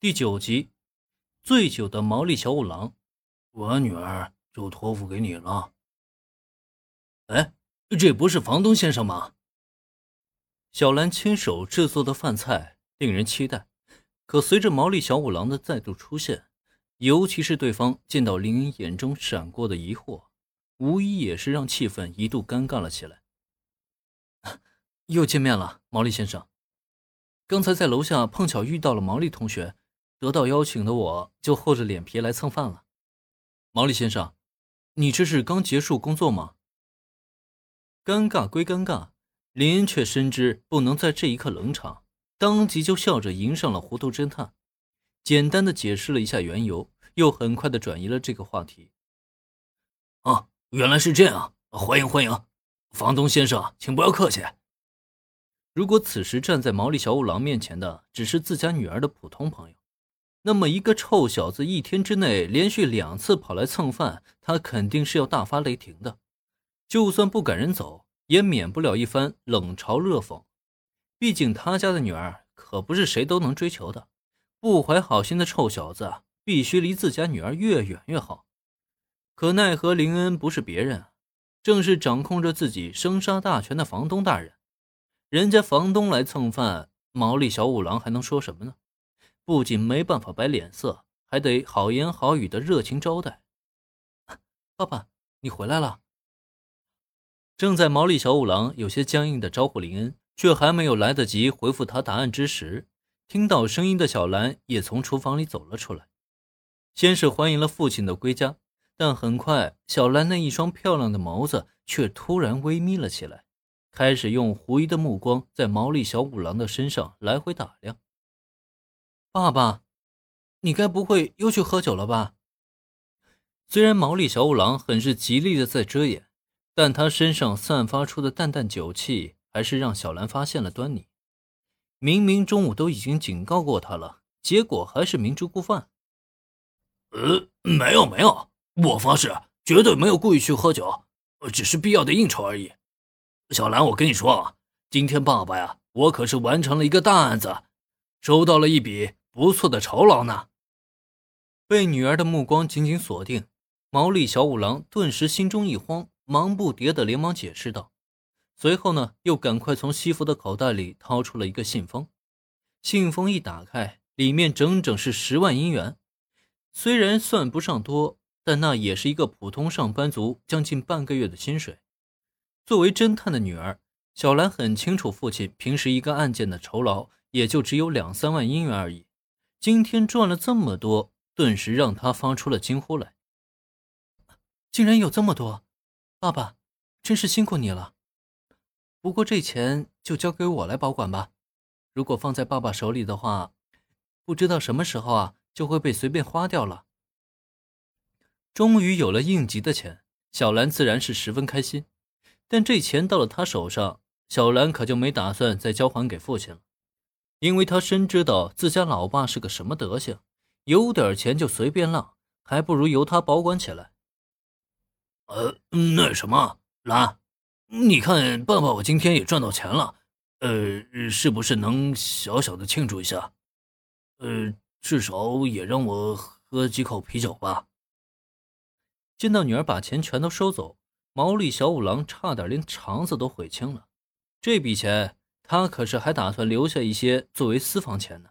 第九集，醉酒的毛利小五郎，我女儿就托付给你了。哎，这不是房东先生吗？小兰亲手制作的饭菜令人期待，可随着毛利小五郎的再度出现，尤其是对方见到林恩眼中闪过的疑惑，无疑也是让气氛一度尴尬了起来。又见面了，毛利先生。刚才在楼下碰巧遇到了毛利同学。得到邀请的我就厚着脸皮来蹭饭了，毛利先生，你这是刚结束工作吗？尴尬归尴尬，林恩却深知不能在这一刻冷场，当即就笑着迎上了糊涂侦探，简单的解释了一下缘由，又很快的转移了这个话题。啊，原来是这样，欢迎欢迎，房东先生，请不要客气。如果此时站在毛利小五郎面前的只是自家女儿的普通朋友。那么，一个臭小子一天之内连续两次跑来蹭饭，他肯定是要大发雷霆的。就算不赶人走，也免不了一番冷嘲热讽。毕竟他家的女儿可不是谁都能追求的，不怀好心的臭小子必须离自家女儿越远越好。可奈何林恩不是别人，正是掌控着自己生杀大权的房东大人。人家房东来蹭饭，毛利小五郎还能说什么呢？不仅没办法摆脸色，还得好言好语的热情招待。爸爸，你回来了。正在毛利小五郎有些僵硬的招呼林恩，却还没有来得及回复他答案之时，听到声音的小兰也从厨房里走了出来。先是欢迎了父亲的归家，但很快，小兰那一双漂亮的眸子却突然微眯了起来，开始用狐疑的目光在毛利小五郎的身上来回打量。爸爸，你该不会又去喝酒了吧？虽然毛利小五郎很是极力的在遮掩，但他身上散发出的淡淡酒气，还是让小兰发现了端倪。明明中午都已经警告过他了，结果还是明知故犯。呃，没有没有，我发誓绝对没有故意去喝酒，只是必要的应酬而已。小兰，我跟你说啊，今天爸爸呀，我可是完成了一个大案子，收到了一笔。不错的酬劳呢。被女儿的目光紧紧锁定，毛利小五郎顿时心中一慌，忙不迭的连忙解释道。随后呢，又赶快从西服的口袋里掏出了一个信封。信封一打开，里面整整是十万银元。虽然算不上多，但那也是一个普通上班族将近半个月的薪水。作为侦探的女儿，小兰很清楚父亲平时一个案件的酬劳也就只有两三万银元而已。今天赚了这么多，顿时让他发出了惊呼来。竟然有这么多，爸爸，真是辛苦你了。不过这钱就交给我来保管吧。如果放在爸爸手里的话，不知道什么时候啊就会被随便花掉了。终于有了应急的钱，小兰自然是十分开心。但这钱到了他手上，小兰可就没打算再交还给父亲了。因为他深知道自家老爸是个什么德行，有点钱就随便浪，还不如由他保管起来。呃，那什么，兰，你看，爸爸我今天也赚到钱了，呃，是不是能小小的庆祝一下？呃，至少也让我喝几口啤酒吧。见到女儿把钱全都收走，毛利小五郎差点连肠子都悔青了。这笔钱。他可是还打算留下一些作为私房钱呢。